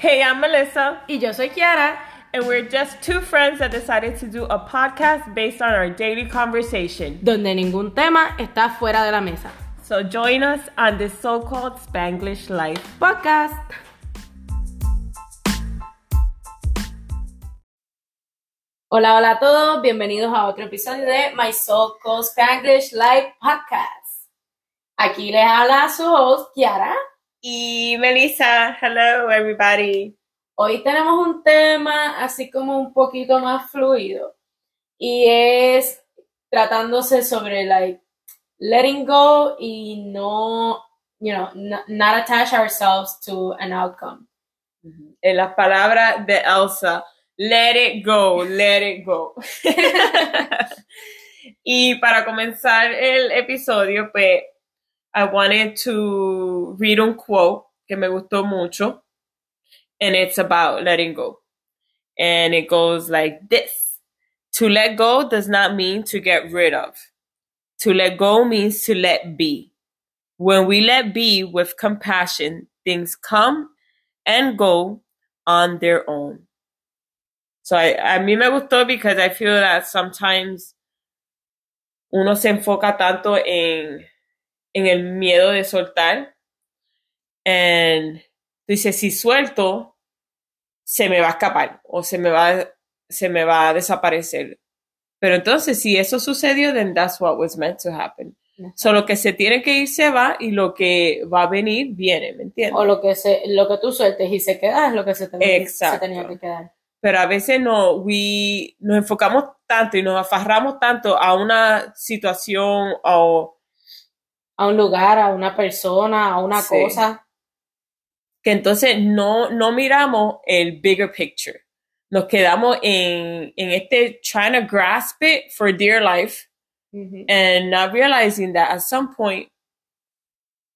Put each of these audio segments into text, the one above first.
Hey, I'm Melissa, Y yo soy Kiara. and we're just two friends that decided to do a podcast based on our daily conversation. donde ningún tema está fuera de la mesa. So join us on this so called Spanglish life. Podcast. Hola, hola a todos, bienvenidos a otro episodio de My So Called Spanglish Live Podcast. Aquí les habla su host, Kiara. Y Melissa, hello everybody. Hoy tenemos un tema así como un poquito más fluido y es tratándose sobre like letting go y no, you know, not, attach ourselves to an outcome. En las palabras de Elsa, let it go, let it go. y para comenzar el episodio, pues, I wanted to read un quote que me gustó mucho, and it's about letting go. And it goes like this To let go does not mean to get rid of. To let go means to let be. When we let be with compassion, things come and go on their own. So I, a mí me gustó because I feel that sometimes uno se enfoca tanto en, en el miedo de soltar. And dice, si suelto, se me va a escapar o se me va, se me va a desaparecer. Pero entonces, si eso sucedió, then that's what was meant to happen. So, lo que se tiene que ir se va y lo que va a venir viene, ¿me entiendes? O lo que, se, lo que tú sueltes y se queda es lo que se, tenía- se tenía que quedar. pero a veces no, we, nos enfocamos tanto y nos afarramos tanto a una situación o A un lugar, a una persona, a una Sí. cosa. que entonces no, no miramos el bigger picture. Nos quedamos en, en este trying to grasp it for dear life Ujú. and not realizing that at some point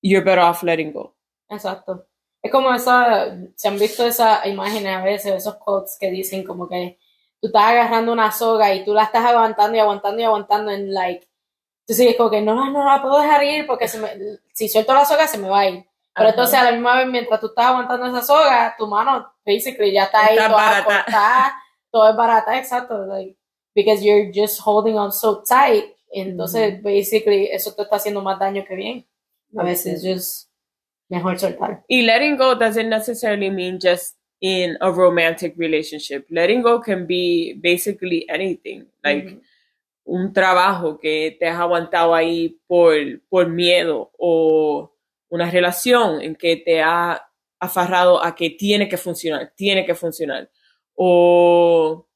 you're better off letting go. Exacto. Es como esa, se han visto esas imágenes a veces, esos quotes que dicen como que tú estás agarrando una soga y tú la estás aguantando y aguantando y aguantando en like, tú sigues como que no, no la puedo dejar ir porque se me- si suelto la soga se me va a ir. Pero Ajá. entonces a la misma vez mientras tú estás aguantando esa soga, tu mano basically ya está ahí Está toda barata. cortada, todo es barata, exacto, like, because you're just holding on so tight, entonces basically eso te está haciendo más daño que bien. A veces just mejor soltar. Y letting go doesn't necessarily mean just in a romantic relationship. Letting go can be basically anything. Like Ujú. Un trabajo que te has aguantado ahí por, por miedo o una relación en que te ha afarrado a que tiene que funcionar, tiene que funcionar. O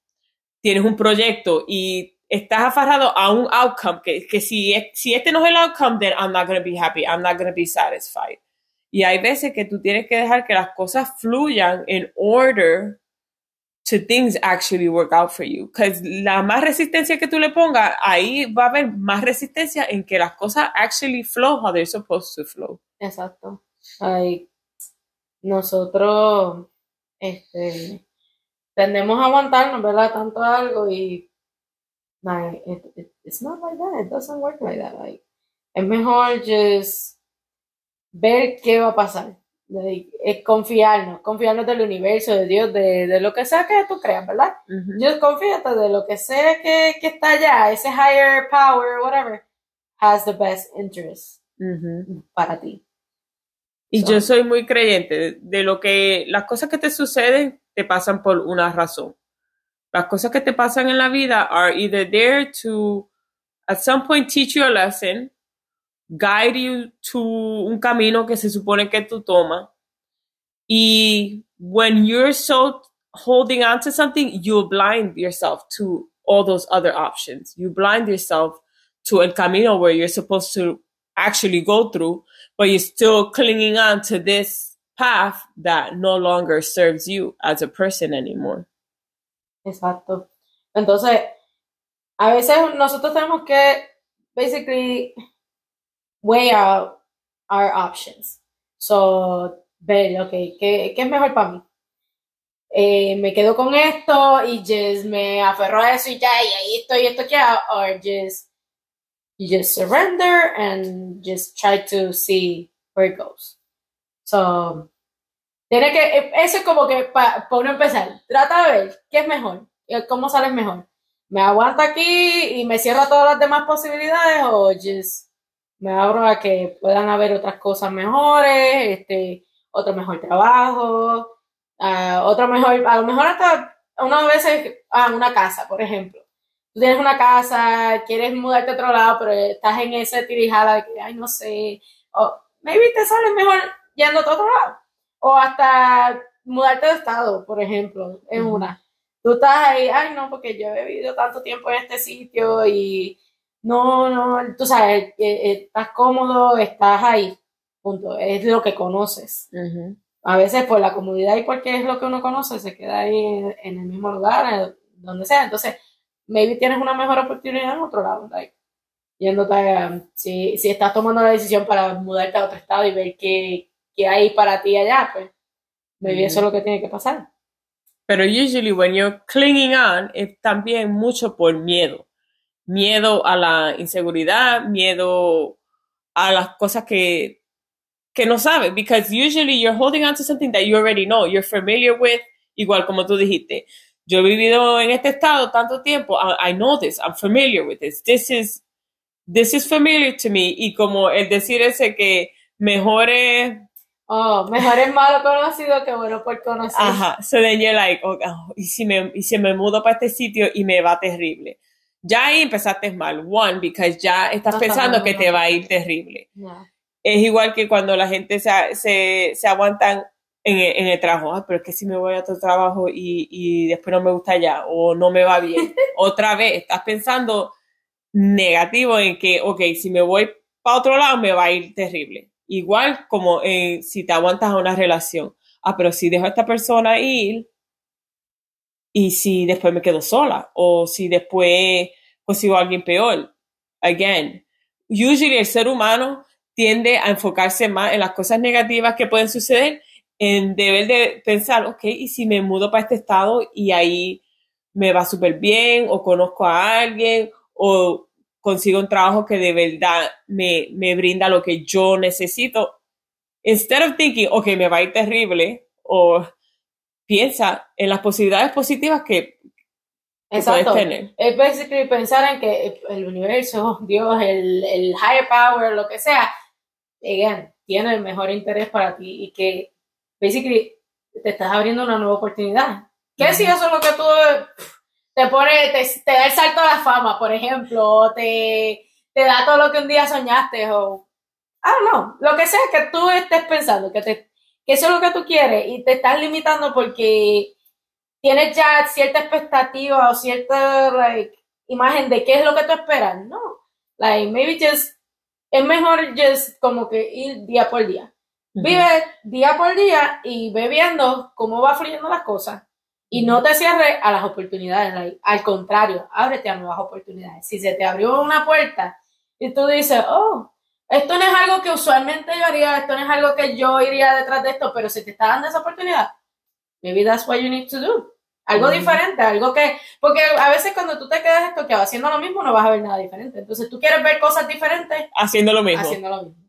tienes un proyecto y estás afarrado a un outcome que, que si, si este no es el outcome, then I'm not going to be happy, I'm not going to be satisfied. Y hay veces que tú tienes que dejar que las cosas fluyan in order to things actually work out for you. Because la más resistencia que tú le pongas, ahí va a haber más resistencia en que las cosas actually flow how they're supposed to flow. Exacto. Ay, nosotros este, tendemos a aguantarnos, ¿verdad? Tanto algo y like, it, it- it's not like that. It doesn't work like that. Like, es mejor just ver qué va a pasar. Es confiarnos, confiarnos del universo, de Dios, de, de lo que sea que tú creas, ¿verdad? Ujú. Just confíate de lo que sea que, que está allá, ese higher power, whatever, has the best interest Ujú. para ti. Y So- yo soy muy creyente de lo que las cosas que te suceden te pasan por una razón. Las cosas que te pasan en la vida are either there to at some point teach you a lesson, guide you to un camino que se supone que tú tomas. Y when you're so holding on to something, you blind yourself to all those other options. You blind yourself to el camino where you're supposed to actually go through, but you're still clinging on to this path that no longer serves you as a person anymore. Exacto. Entonces, a veces nosotros tenemos que, basically, weigh out our options. So, ver, ok, ¿qué, qué es mejor para mí? Eh, me quedo con esto y just me aferro a eso y ya, y ahí estoy, esto ya, or just, just surrender and just try to see where it goes. So, Tiene que, eso es como que para uno empezar, trata de ver qué es mejor, cómo sales mejor. ¿Me aguanto aquí y me cierro todas las demás posibilidades o just me abro a que puedan haber otras cosas mejores, este, otro mejor trabajo, uh, otro mejor, a lo mejor hasta una veces a una casa, por ejemplo. Tú tienes una casa, quieres mudarte a otro lado, pero estás en ese tirijala de que, ay, no sé, o maybe te sale mejor yendo a otro lado. O hasta mudarte de estado, por ejemplo, en una. Tú estás ahí, ay, no, porque yo he vivido tanto tiempo en este sitio y no, no, tú sabes, eh, eh, estás cómodo, estás ahí, punto. Es lo que conoces. A veces por la comodidad y porque es lo que uno conoce, se queda ahí en, el mismo lugar, donde sea. Entonces, maybe tienes una mejor oportunidad en otro lado. Like, yéndote, um, si, si estás tomando la decisión para mudarte a otro estado y ver qué, qué hay para ti allá, pues maybe eso es lo que tiene que pasar. Pero usually when you're clinging on es también mucho por miedo. Miedo a la inseguridad, miedo a las cosas que, que no sabes. Because usually you're holding on to something that you already know, you're familiar with, igual como tú dijiste. Yo he vivido en este estado tanto tiempo, I, I know this, I'm familiar with this. This is this is familiar to me. Y como el decir ese que mejor es. Oh, mejor es malo conocido que bueno por conocer. Ajá. So then you're like, oh, oh, y si me, y si me mudo para este sitio y me va terrible. Ya ahí empezaste mal. One, because ya estás pensando que te va a ir terrible. Es igual que cuando la gente se, se, se aguantan en el, en el trabajo. Ah, pero es que si me voy a tu trabajo y, y después no me gusta ya o no me va bien. Otra vez, estás pensando negativo en que, ok, si me voy para otro lado me va a ir terrible. Igual como eh, si te aguantas a una relación. Ah, pero si dejo a esta persona ir y si después me quedo sola o si después consigo a alguien peor. Again, usually el ser humano tiende a enfocarse más en las cosas negativas que pueden suceder en deber de pensar, ok, y si me mudo para este estado y ahí me va súper bien o conozco a alguien o consigo un trabajo que de verdad me, me brinda lo que yo necesito. Instead of thinking, ok, me va a ir terrible, o piensa en las posibilidades positivas que, Exacto. tener. Es basically pensar en que el universo, Dios, el, el higher power, lo que sea, again, tiene el mejor interés para ti y que basically te estás abriendo una nueva oportunidad. ¿Qué si eso es lo que tú te pone, te, da el salto a la fama, por ejemplo, o te, te da todo lo que un día soñaste, o I don't know, lo que sea que tú estés pensando, que, te, que eso es lo que tú quieres y te estás limitando porque tienes ya cierta expectativa o cierta like, imagen de qué es lo que tú esperas. No, like maybe just, es mejor just como que ir día por día. Vive día por día y ve viendo cómo va fluyendo las cosas. Y no te cierres a las oportunidades, al contrario, ábrete a nuevas oportunidades. Si se te abrió una puerta y tú dices, oh, esto no es algo que usualmente yo haría, esto no es algo que yo iría detrás de esto, pero si te está dando esa oportunidad, maybe that's what you need to do. Algo diferente, algo que, porque a veces cuando tú te quedas esto que va haciendo lo mismo no vas a ver nada diferente. Entonces tú quieres ver cosas diferentes. Haciendo lo mismo. Haciendo lo mismo.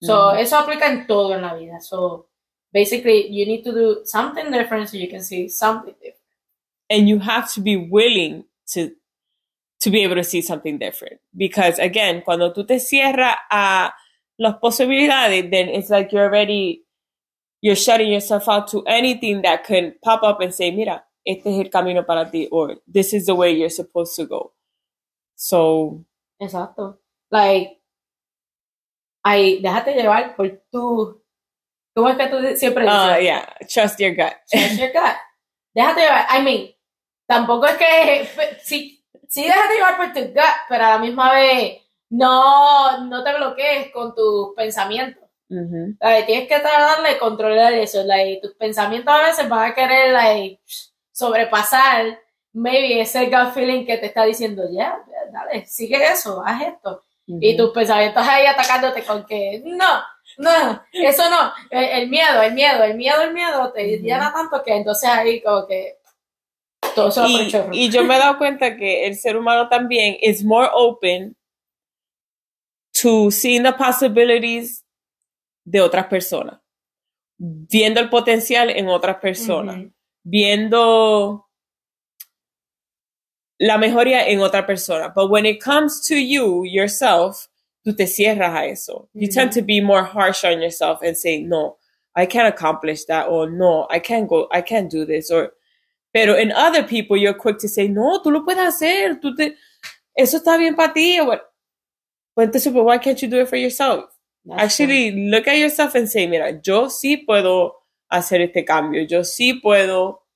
So, eso aplica en todo en la vida. So, basically you need to do something different so you can see something different. And you have to be willing to to be able to see something different. Because again, cuando tú te cierras a las posibilidades, then it's like you're already you're shutting yourself out to anything that can pop up and say, mira, este es el camino para ti, or this is the way you're supposed to go. So Exacto. Like, I déjate llevar por tu ¿Cómo es que tú siempre dices? Uh, yeah, trust your gut. Trust your gut. Déjate llevar. I mean, tampoco es que. Sí, sí, déjate llevar por tu gut, pero a la misma vez no, no te bloquees con tus pensamientos. tienes que tratar de controlar eso. Like, tus pensamientos a veces van a querer like, sobrepasar, maybe ese gut feeling que te está diciendo, ya, dale, sigue eso, haz esto. Y tus pensamientos ahí atacándote con que, no, no, eso no, el, miedo, el miedo, el miedo, el miedo te llena tanto que entonces ahí como que todo se y, y yo me he dado cuenta que el ser humano también es more open to seeing the possibilities de otras personas. viendo el potencial en otras personas. Viendo la mejoría en otra persona. But when it comes to you, yourself, tú te cierras a eso. You Ujú. tend to be more harsh on yourself and say, no, I can't accomplish that, or no, I can't go, I can't do this, or, pero in other people, you're quick to say, no, tú lo puedes hacer, tú te, eso está bien para ti. But entonces, but why can't you do it for yourself? That's Actually, look at yourself and say, mira, yo sí puedo hacer este cambio, yo sí puedo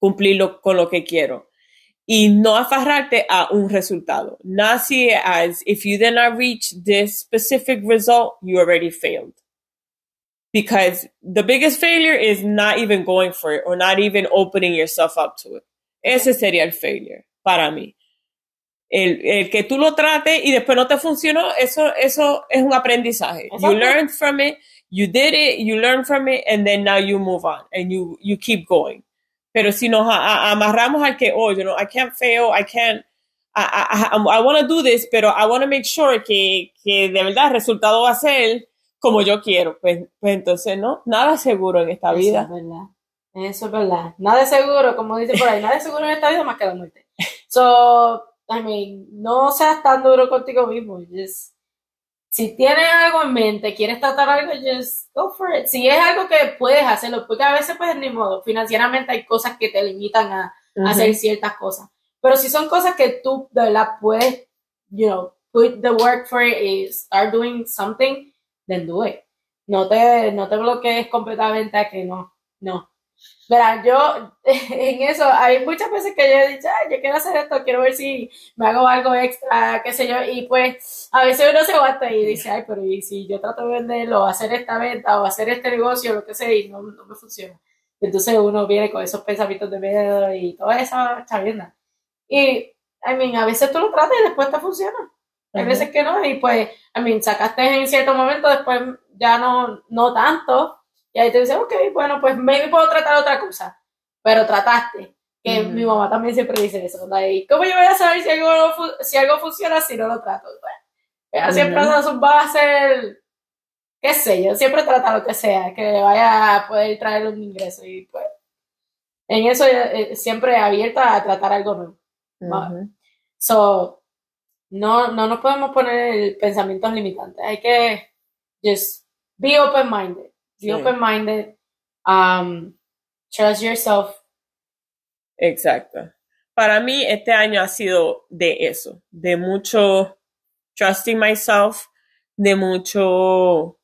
cumplirlo con lo que quiero. Y no aferrarte a un resultado. Not see it as if you did not reach this specific result, you already failed. Because the biggest failure is not even going for it or not even opening yourself up to it. Ese sería el failure para mí. El, el que tú lo trates y después no te funcionó, eso, eso es un aprendizaje. You learned from it, you did it, you learned from it, and then now you move on and you, you keep going. Pero si nos a- a- amarramos al que, oh, you know, I can't fail, I can't, I, I, I, I want to do this, pero I want to make sure que, que de verdad el resultado va a ser como yo quiero. Pues, pues entonces, no, nada seguro en esta Eso vida. es verdad. Eso es verdad. Nada es seguro, como dice por ahí, nada es seguro en esta vida más que la muerte. So, I mean, no seas tan duro contigo mismo. Just, si tienes algo en mente, quieres tratar algo, just go for it. Si es algo que puedes hacerlo, porque a veces, pues, ni modo, financieramente hay cosas que te limitan a, hacer ciertas cosas. Pero si son cosas que tú de verdad puedes, you know, put the work for it y start doing something, then do it. No te, no te bloquees completamente a que no, no. Verá, yo en eso, hay muchas veces que yo he dicho, "Ay, yo quiero hacer esto, quiero ver si me hago algo extra, qué sé yo, y pues a veces uno se aguanta y dice, ay, pero y si yo trato de venderlo, o hacer esta venta, o hacer este negocio, lo que sea, y no, no me funciona. Entonces uno viene con esos pensamientos de miedo y toda esa chavienda. Y, I mean, a veces tú lo tratas y después te funciona. Hay Ujú. veces que no, y pues, I mean, sacaste en cierto momento, después ya no, no tanto, y ahí te dices, ok, bueno, pues maybe puedo tratar otra cosa, pero trataste. Que Ujú. mi mamá también siempre dice eso, like, ¿cómo yo voy a saber si algo, si algo funciona si no lo trato? Bueno, ella siempre hace- va a hacer, qué sé yo, siempre trata lo que sea, que le vaya a poder traer un ingreso, y pues, en eso eh, siempre abierta a tratar algo nuevo. So, no, no nos podemos poner pensamientos limitantes. Hay que just be open-minded. Be Sí. open-minded. Um, trust yourself. Exacto. Para mí, este año ha sido de eso, de mucho trusting myself, de mucho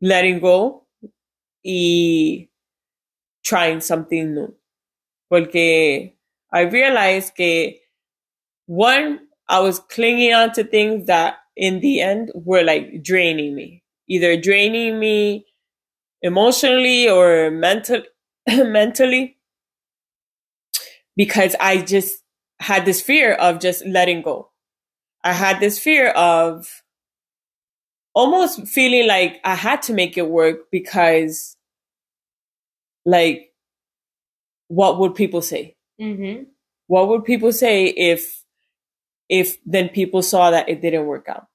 letting go y trying something new. Porque I realized que, one, I was clinging on to things that in the end were like draining me, either draining me emotionally or mental, mentally because I just had this fear of just letting go. I had this fear of almost feeling like I had to make it work because, like, what would people say? Ujú. What would people say if, if then people saw that it didn't work out?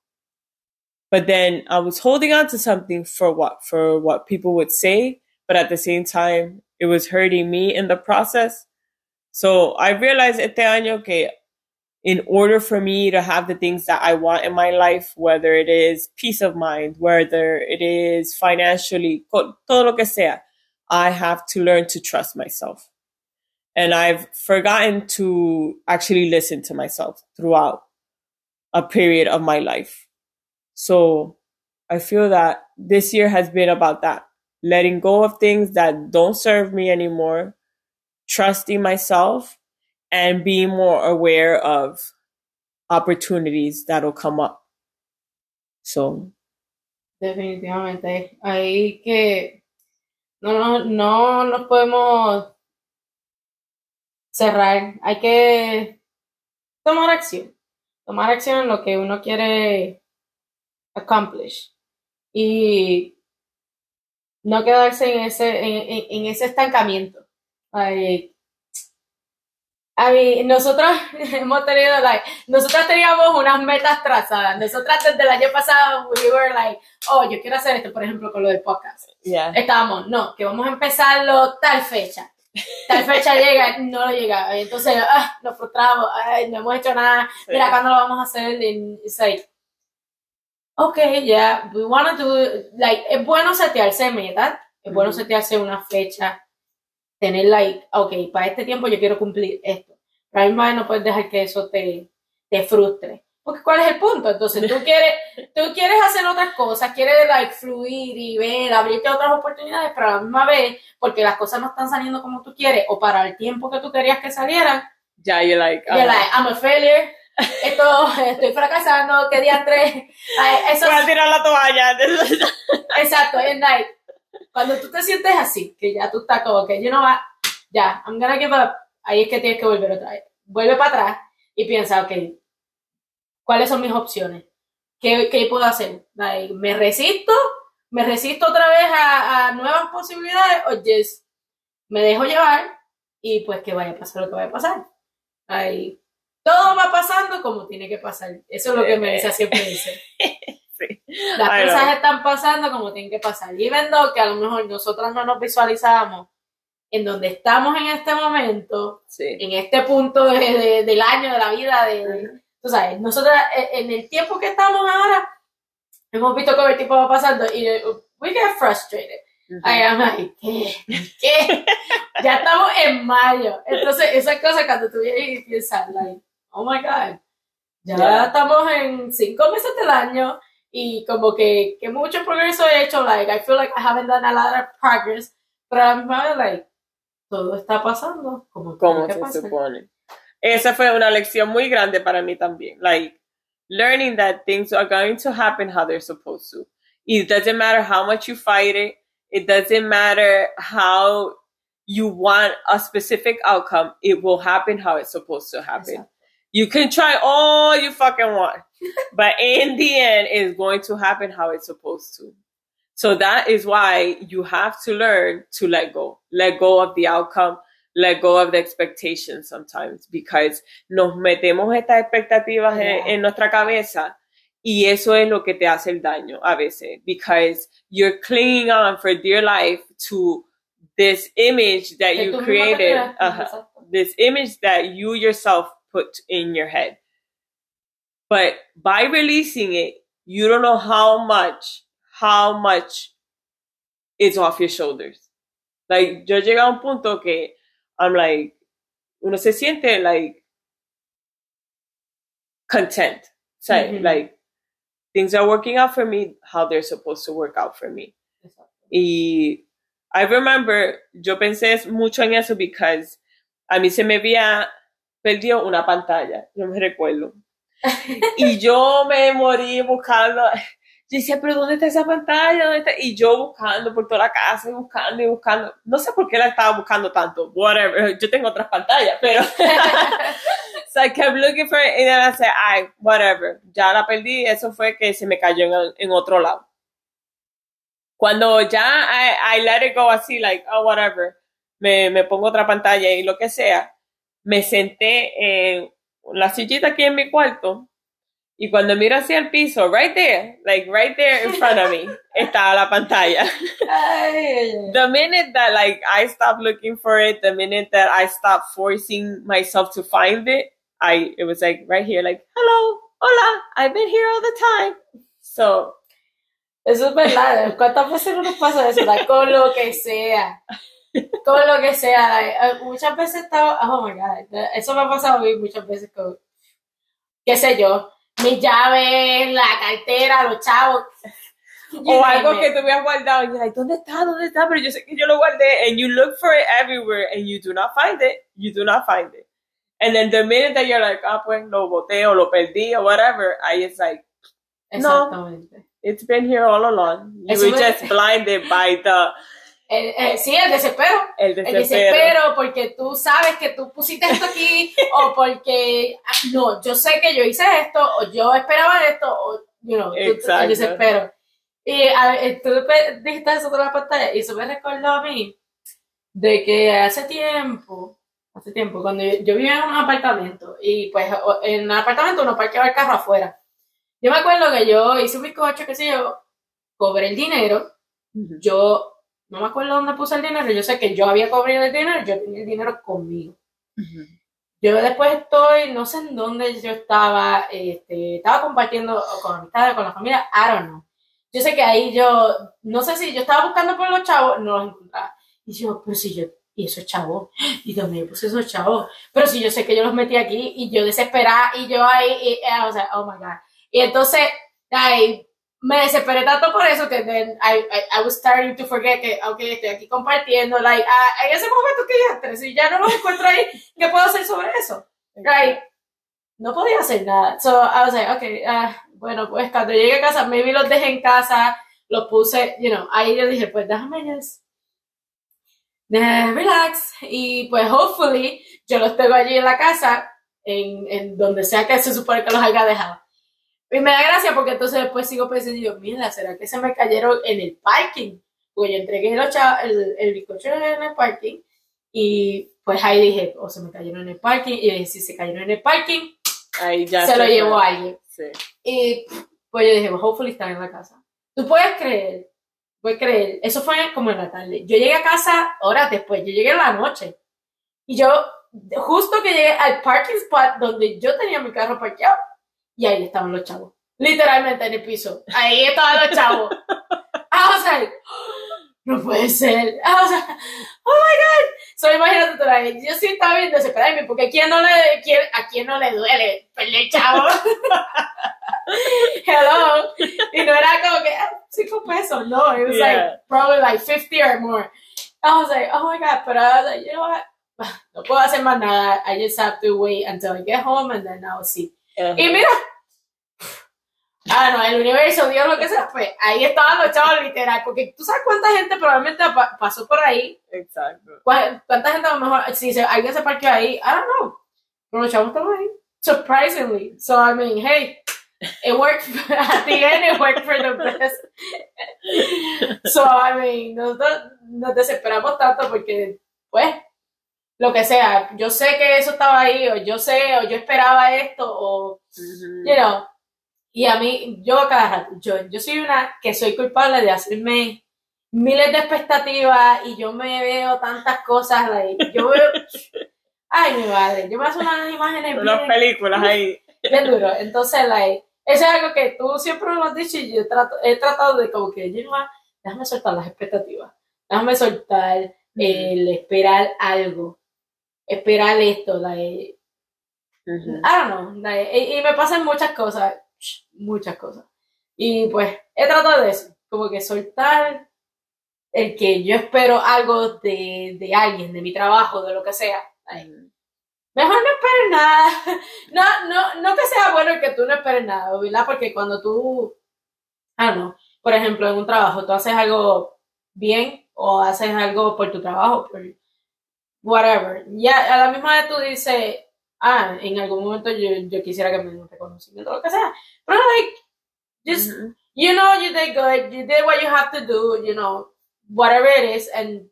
But then I was holding on to something for what? For what people would say, but at the same time, it was hurting me in the process. So I realized este año que in order for me to have the things that I want in my life, whether it is peace of mind, whether it is financially, todo lo que sea, I have to learn to trust myself. And I've forgotten to actually listen to myself throughout a period of my life. So I feel that this year has been about that. Letting go of things that don't serve me anymore, trusting myself, and being more aware of opportunities that'll come up. So, Definitivamente. Ahí que no, no, no nos podemos cerrar. Hay que tomar acción. Tomar acción en lo que uno quiere accomplish. Y no quedarse en ese, en, en- en ese estancamiento. Like, A mí, nosotros hemos tenido, like, nosotras teníamos unas metas trazadas. Nosotras desde el año pasado, we were like, oh, yo quiero hacer esto, por ejemplo, con lo del podcast. Yeah. Estábamos, no, que vamos a empezarlo tal fecha. Tal fecha llega, no lo llega. Entonces, ah, nos frustramos, ay, no hemos hecho nada. Mira, Sí. ¿cuándo lo vamos a hacer? Y it's okay, yeah, we want to do, like, es bueno setearse metas, es bueno Ujú. setearse una fecha, tener, like, okay, para este tiempo yo quiero cumplir esto. Pero a la misma vez no puedes dejar que eso te, te frustre. Porque ¿cuál es el punto? Entonces tú quieres, tú quieres hacer otras cosas, quieres like fluir y ver, abrirte otras oportunidades, pero a la misma vez, porque las cosas no están saliendo como tú quieres, o para el tiempo que tú querías que salieran, Ya, you're like, you're ah, like, I'm a failure, esto, estoy fracasando, qué día tres, eso voy a tirar la toalla. exacto, es like, cuando tú te sientes así, que ya tú estás como que, you know what, ya, I'm gonna give up, ahí es que tienes que volver otra vez, vuelve para atrás y piensa, ok, ¿cuáles son mis opciones? ¿Qué, qué puedo hacer? Like, ¿Me resisto? ¿Me resisto otra vez a, a nuevas posibilidades? ¿O just me dejo llevar y pues que vaya a pasar lo que vaya a pasar? Like, todo va pasando como tiene que pasar. Eso es lo que Melissa siempre dice. Sí. Las I cosas know. están pasando como tienen que pasar. Y vendo que a lo mejor nosotras no nos visualizamos en donde estamos en este momento, Sí. en este punto de- de- del año, de la vida, de, de- tú sabes, nosotros eh, en el tiempo que estamos ahora, hemos visto cómo el tiempo va pasando y eh, we get frustrated. Ujú. I am like, ¿qué? ¿Qué? ya estamos en mayo. Entonces, esas cosas cuando tú vienes y piensas, like, oh my God, ya Yeah. estamos en cinco meses del año y como que, que mucho progreso he hecho, like, I feel like I haven't done a lot of progress, pero a la misma vez, like, todo está pasando como se supone. Esa fue una lección muy grande para mí también. Like, learning that things are going to happen how they're supposed to. It doesn't matter how much you fight it. It doesn't matter how you want a specific outcome. It will happen how it's supposed to happen. You can try all you fucking want, but in the end, it's going to happen how it's supposed to. So that is why you have to learn to let go, let go of the outcome, let go of the expectations sometimes, because nos metemos estas expectativas en, Yeah. en nuestra cabeza y eso es lo que te hace el daño a veces, because you're clinging on for dear life to this image that you tú misma te created. Ajá this image that you yourself put in your head. But by releasing it, you don't know how much, how much it's off your shoulders. Like, yo llegué a un punto que I'm like, uno se siente like content. So, Mhm. like, things are working out for me how they're supposed to work out for me. Y I remember, yo pensé mucho en eso because a mí se me había perdido una pantalla, yo me recuerdo. Y yo me morí buscando. Yo decía, pero ¿dónde está esa pantalla? ¿Dónde está? Y yo buscando por toda la casa buscando y buscando. No sé por qué la estaba buscando tanto. Whatever. Yo tengo otras pantallas, pero. so I kept looking for it and then I said, ay, whatever. Ya la perdí. Eso fue que se me cayó en, en otro lado. Cuando ya I, I let it go así, like, oh, whatever. Me, me pongo otra pantalla y lo que sea. Me senté en la sillita aquí en mi cuarto y cuando miro hacia el piso, right there, like right there in front of me, estaba la pantalla. The minute that like I stopped looking for it, the minute that I stopped forcing myself to find it, I it was like right here, like hello, hola, I've been here all the time. So Eso es verdad. ¿Cuántas veces no nos pasa eso? Like, con lo que sea. Con lo que sea. like, eh, muchas veces estaba. Oh my God. Eso me ha pasado a mí muchas veces con. ¿Qué sé yo? Mis llaves, la cartera, los chavos. O algo que tú habías guardado y like, ¿dónde está? ¿Dónde está? Pero yo sé que yo lo guardé and you look for it everywhere and you do not find it. You do not find it. And then the minute that you're like, ah, pues lo boté o lo perdí or whatever, I it's like, no. It's been here all along. You Eso were just blinded by the El- el- sí, el desespero. el El desespero. desespero porque tú sabes que tú pusiste esto aquí o porque ah, no, yo sé que yo hice esto o yo esperaba esto o you know, Exacto. el desespero. Y a ver, tú dijiste eso de la pantalla y eso me recordó a mí de que hace tiempo, hace tiempo, cuando yo, yo vivía en un apartamento y pues en el apartamento uno parqueaba el carro afuera. Yo me acuerdo que yo hice un bizcocho, qué sé yo, cobré el dinero, yo no me acuerdo dónde puse el dinero, yo sé que yo había cobrado el dinero, yo tenía el dinero conmigo. Yo después estoy, no sé en dónde yo estaba, este, estaba compartiendo con amistades, con la familia, I don't know. Yo sé que ahí yo, no sé si yo estaba buscando por los chavos, no los encontraba. Y yo, pero si yo, y esos chavos, y dónde yo puse esos chavos, pero si yo sé que yo los metí aquí, y yo desesperada, y yo ahí, y, y I was like, oh my god. Y entonces, ay, me desesperé tanto por eso que then I, I, I was starting to forget que, ok, estoy aquí compartiendo, like, ah, en ese momento que ya si ya no los encuentro ahí, ¿qué puedo hacer sobre eso? Right. No podía hacer nada. So I was like, okay, ah, bueno, pues cuando llegué a casa, maybe los dejé en casa, los puse, you know, ahí yo dije, pues déjame just relax y pues hopefully yo los tengo allí en la casa, en, en donde sea que se supone que los haya dejado. Y me da gracia porque entonces después sigo pensando, yo, mira, ¿será que se me cayeron en el parking? Porque yo entregué los el, el bizcocho en el parking y pues ahí dije, o se me cayeron en el parking y yo dije, si se cayeron en el parking, Ahí ya se lo llevó alguien. Sí. Y pues yo dije, well, hopefully están en la casa. Tú puedes creer, puedes creer, eso fue como en la tarde. Yo llegué a casa horas después, yo llegué en la noche. Y yo, justo que llegué al parking spot donde yo tenía mi carro parqueado, y ahí estaban los chavos. Literalmente en el piso. Ahí estaban los chavos. I was like, no puede ser. I was like, oh my god. So imagínate tú, like, yo sí estaba bien desesperada, porque ¿a quién no le, quién- a quién no le duele perder chavo? Hello. Y no era como que ah, cinco pesos, no. It was Yeah. like probably like 50 or more. I was like, oh my god, but I was like, you know what? No puedo hacer más nada. I just have to wait until I get home and then I'll see. Ajá. Y mira, ah, no, el universo, Dios, lo que sea, pues ahí estaban los chavos literal, porque tú sabes cuánta gente probablemente pa- pasó por ahí, Exacto. Cuá- cuánta gente a lo mejor, si se- alguien se parqueó ahí, I don't know, pero los chavos estaban ahí, surprisingly. So, I mean, hey, it worked, at the end it worked for the best. So, I mean, nosotros nos desesperamos tanto porque, pues, lo que sea, yo sé que eso estaba ahí, o yo sé, o yo esperaba esto, o Ujú. you know, y a mí, yo cada rato, yo, yo soy una que soy culpable de hacerme miles de expectativas y yo me veo tantas cosas, like, yo veo, ay mi madre, yo me hago unas imágenes Unas bien, películas ahí. bien duro, entonces, like, eso es algo que tú siempre lo has dicho y yo trato, he tratado de como que, what, déjame soltar las expectativas, déjame soltar el esperar algo, esperar esto, like, Ujú. I don't know. like, y, y me pasan muchas cosas. Muchas cosas. Y pues he tratado de eso. Como que soltar el que yo espero algo de, de alguien, de mi trabajo, de lo que sea. like, mejor no esperes nada. No, no, no que sea bueno el que tú no esperes nada, ¿verdad? Porque cuando tú, ah, no, por ejemplo, en un trabajo, tú haces algo bien o haces algo por tu trabajo, por whatever. Ya a la misma vez tú dices, ah, en algún momento yo, yo quisiera que me den un reconocimiento, lo que sea. Pero, like, just, Ujú. you know, you did good, you did what you have to do, you know, whatever it is, and,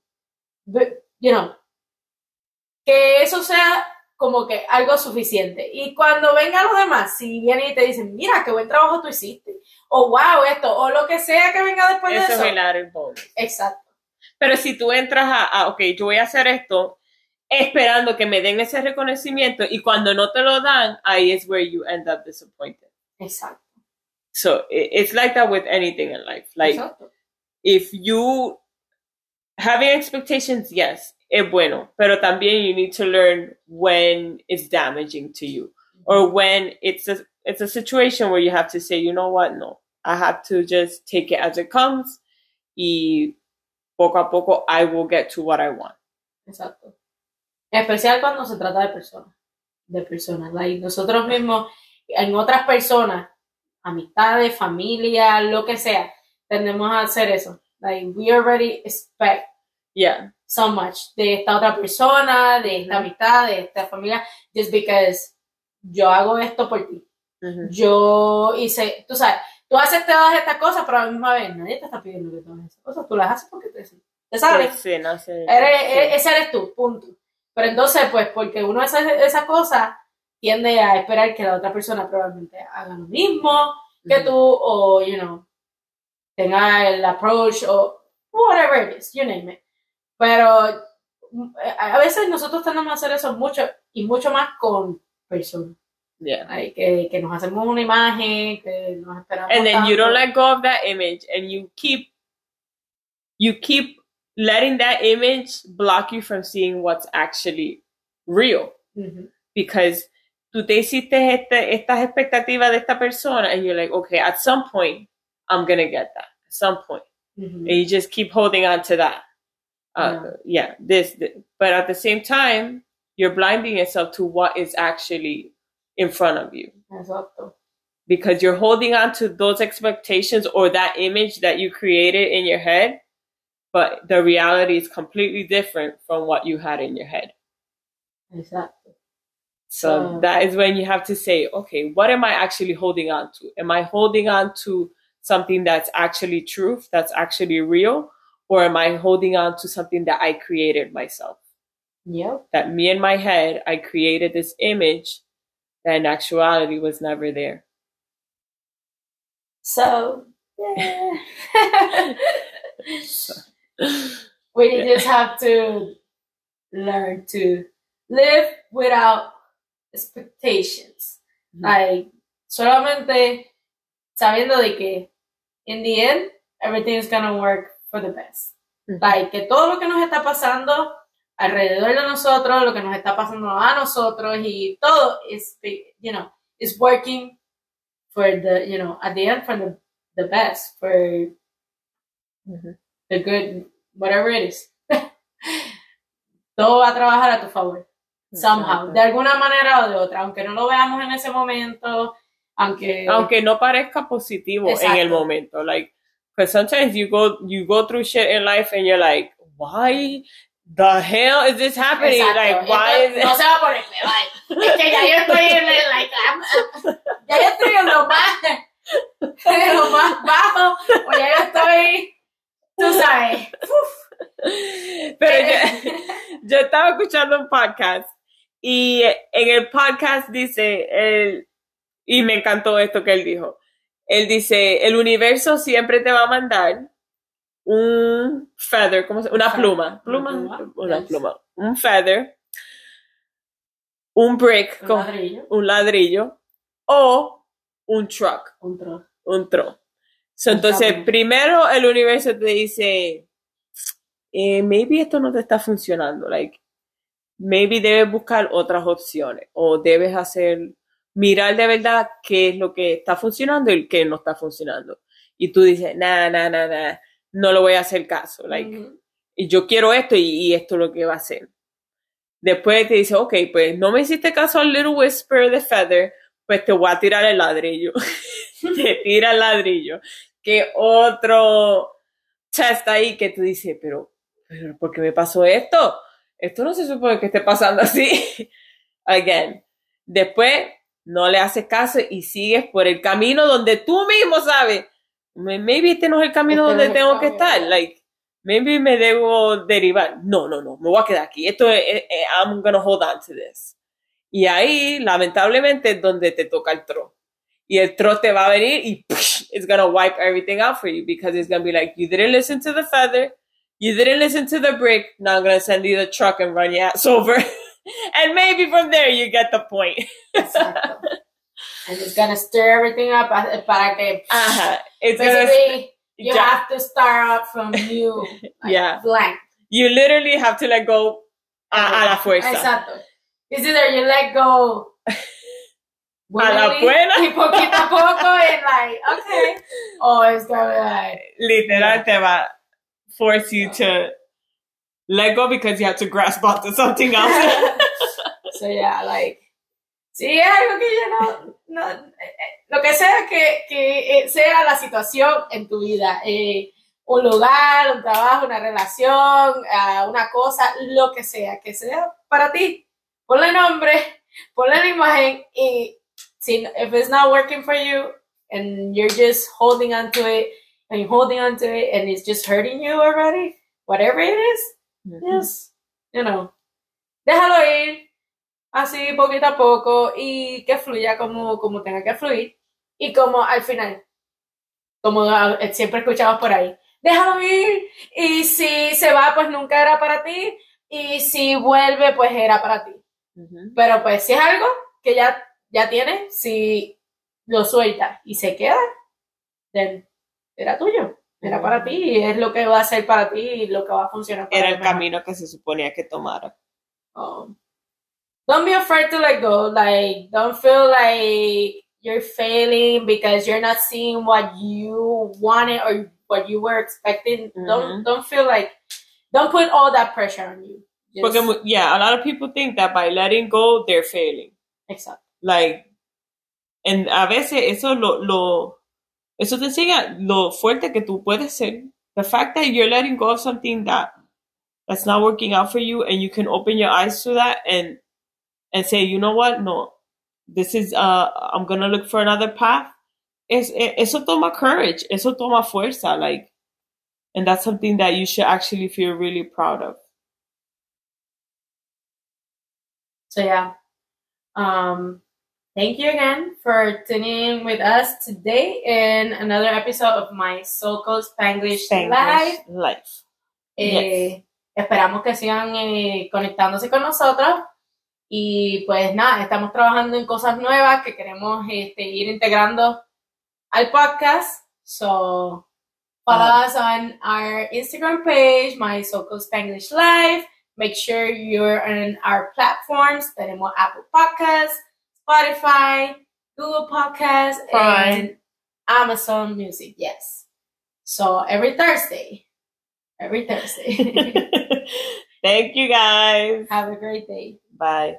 you know, que eso sea como que algo suficiente. Y cuando vengan los demás, si vienen y te dicen, mira, qué buen trabajo tú hiciste, o wow, esto, o lo que sea que venga después Eso de es eso. el added bonus. Exacto. Pero si tú entras a, a, ok, yo voy a hacer esto, esperando que me den ese reconocimiento, y cuando no te lo dan, ahí es where you end up disappointed. Exacto. So it's like that with anything in life. Like, exacto. if you having expectations, yes, es bueno, pero también you need to learn when it's damaging to you or when it's a it's a situation where you have to say, you know what, no, I have to just take it as it comes, y poco a poco I will get to what I want. Exacto. En especial cuando se trata de personas. De personas. Like, nosotros mismos, en otras personas, amistades, familia, lo que sea, tendemos a hacer eso. Like, we already expect Yeah, so much de esta otra persona, de esta amistad, de esta familia, just because yo hago esto por ti. Yo hice, tú sabes, tú haces todas estas cosas, pero a la misma vez nadie te está pidiendo que tú hagas esas cosas. Tú las haces porque te, te sabes. Sí, no sé. Eres- Sí. e- Ese eres tú, punto. Pero entonces, pues, porque uno hace esa cosa, tiende a esperar que la otra persona probablemente haga lo mismo que tú, o, you know, tenga el approach, o whatever it is, you name it. Pero a veces nosotros tenemos que hacer eso mucho, y mucho más con personas. Yeah. Like, que, que nos hacemos una imagen, que nos esperamos. And then you tanto. don't let go of that image and you keep you keep letting that image block you from seeing what's actually real. Ujú. Because tú te hiciste este, estas expectativas de esta persona and you're like, okay, at some point I'm gonna get that. At some point. Ujú. and you just keep holding on to that. Uh, yeah. this, th- but at the same time, you're blinding yourself to what is actually in front of you Exacto. because you're holding on to those expectations or that image that you created in your head, but the reality is completely different from what you had in your head. Exacto. So that is when you have to say, okay, what am I actually holding on to? Am I holding on to something that's actually truth, that's actually real? Or am I holding on to something that I created myself? Yep. That me in my head, I created this image that in actuality was never there. So, yeah. We just have to learn to live without expectations. Like, solamente sabiendo de que in the end, everything is gonna work for the best. Like, que todo lo que nos está pasando alrededor de nosotros, lo que nos está pasando a nosotros y todo is, you know, is working for the, you know, at the end for the, the best, for. The good, whatever it is. todo va a trabajar a tu favor. Somehow, de alguna manera o de otra, aunque no lo veamos en ese momento, aunque, Aunque no parezca positivo en el Exacto. momento, like, because sometimes you go you go through shit in life and you're like, why the hell is this happening? Exacto. Like, why Esto is no se va a poner peor. Es que ya yo estoy en el, like, I'm- ya yo estoy en lo más, en lo más bajo, o ya yo estoy, tú sabes. Pero yo, yo estaba escuchando un podcast y en el podcast dice, él, y me encantó esto que él dijo, él dice, el universo siempre te va a mandar un feather, ¿cómo se Una pluma, Una pluma, una pluma, un feather, un brick, Un con- ladrillo, un ladrillo o un truck. Un trozo. un tro. So, entonces, primero el universo te dice, eh, maybe esto no te está funcionando, like, maybe debes buscar otras opciones o debes hacer, mirar de verdad qué es lo que está funcionando y qué no está funcionando. Y tú dices, nah, nah, nah, nah, no lo voy a hacer caso, like, y yo quiero esto y, y esto es lo que va a hacer. Después te dice, ok, pues no me hiciste caso al Little Whisper de Feather, pues te voy a tirar el ladrillo. te tira el ladrillo. Que otro test ahí que tú dices, pero, pero, ¿por qué me pasó esto? Esto no se supone que esté pasando así. Again. Después no le haces caso y sigues por el camino donde tú mismo sabes. "May- Maybe este no es el camino Este donde es tengo que estar. Like, maybe me debo derivar. No, no, no, me voy a quedar aquí. Esto es, eh, I'm gonna hold on to this. Y ahí, lamentablemente, es donde te toca el tro. Y el tro te va a venir y psh, it's gonna wipe everything out for you because it's gonna be like, you didn't listen to the feather, you didn't listen to the brick, now I'm gonna send you the truck and run your ass over. and maybe from there you get the point. Exacto. And it's gonna stir everything up uh, para que Ajá. It's gonna, basically you ya- have to start up from new, like, Yeah. blank. you literally have to let go a, a la fuerza. Exacto. It's either you let go A la buena. y poquito a poco and like, okay. It's gonna be like, Literal te va force you to let go because you have to grasp onto something else. so yeah, like, sí, es algo que yo no, no eh, eh, lo que sea que, que eh, sea la situación en tu vida, eh, un lugar, un trabajo, una relación, ah, una cosa, lo que sea, que sea para ti, ponle nombre, ponle la imagen y si, if it's not working for you and you're just holding on to it and you're holding on to it and it's just hurting you already, whatever it is, just, you know, déjalo ir, así poquito a poco, y que fluya como, como tenga que fluir. Y como al final, como siempre escuchamos por ahí, déjalo ir, y si se va, pues nunca era para ti, y si vuelve, pues era para ti. Pero pues si es algo que ya, ya tienes, si lo sueltas y se queda, era tuyo, era para ti, y es lo que va a ser para ti y lo que va a funcionar para Era el camino que se suponía que tomara. Um, don't be afraid to let go. Like, don't feel like you're failing because you're not seeing what you wanted or what you were expecting. Don't don't feel like don't put all that pressure on you. Just, Porque, yeah, a lot of people think that by letting go, they're failing. Exacto. Like, and a veces eso lo, lo, eso te enseña lo fuerte que tú puedes ser. The fact that you're letting go of something that that's not working out for you and you can open your eyes to that and and say, you know what, no, this is uh I'm gonna look for another path. Es, eso toma courage, eso toma fuerza, like and that's something that you should actually feel really proud of. So yeah. Um thank you again for tuning in with us today in another episode of my Soco Spanglish, Spanglish Live. Eh, yes. Esperamos que sigan eh, conectándose con nosotros. Y pues nada, estamos trabajando en cosas nuevas que queremos este, ir integrando al podcast. So follow us on our Instagram page, My So Spanglish Live. Make sure you're on our platforms. Tenemos Apple Podcasts, Spotify, Google Podcasts, and Amazon Music. Yes. So every Thursday, every Thursday. Thank you guys. Have a great day. Bye.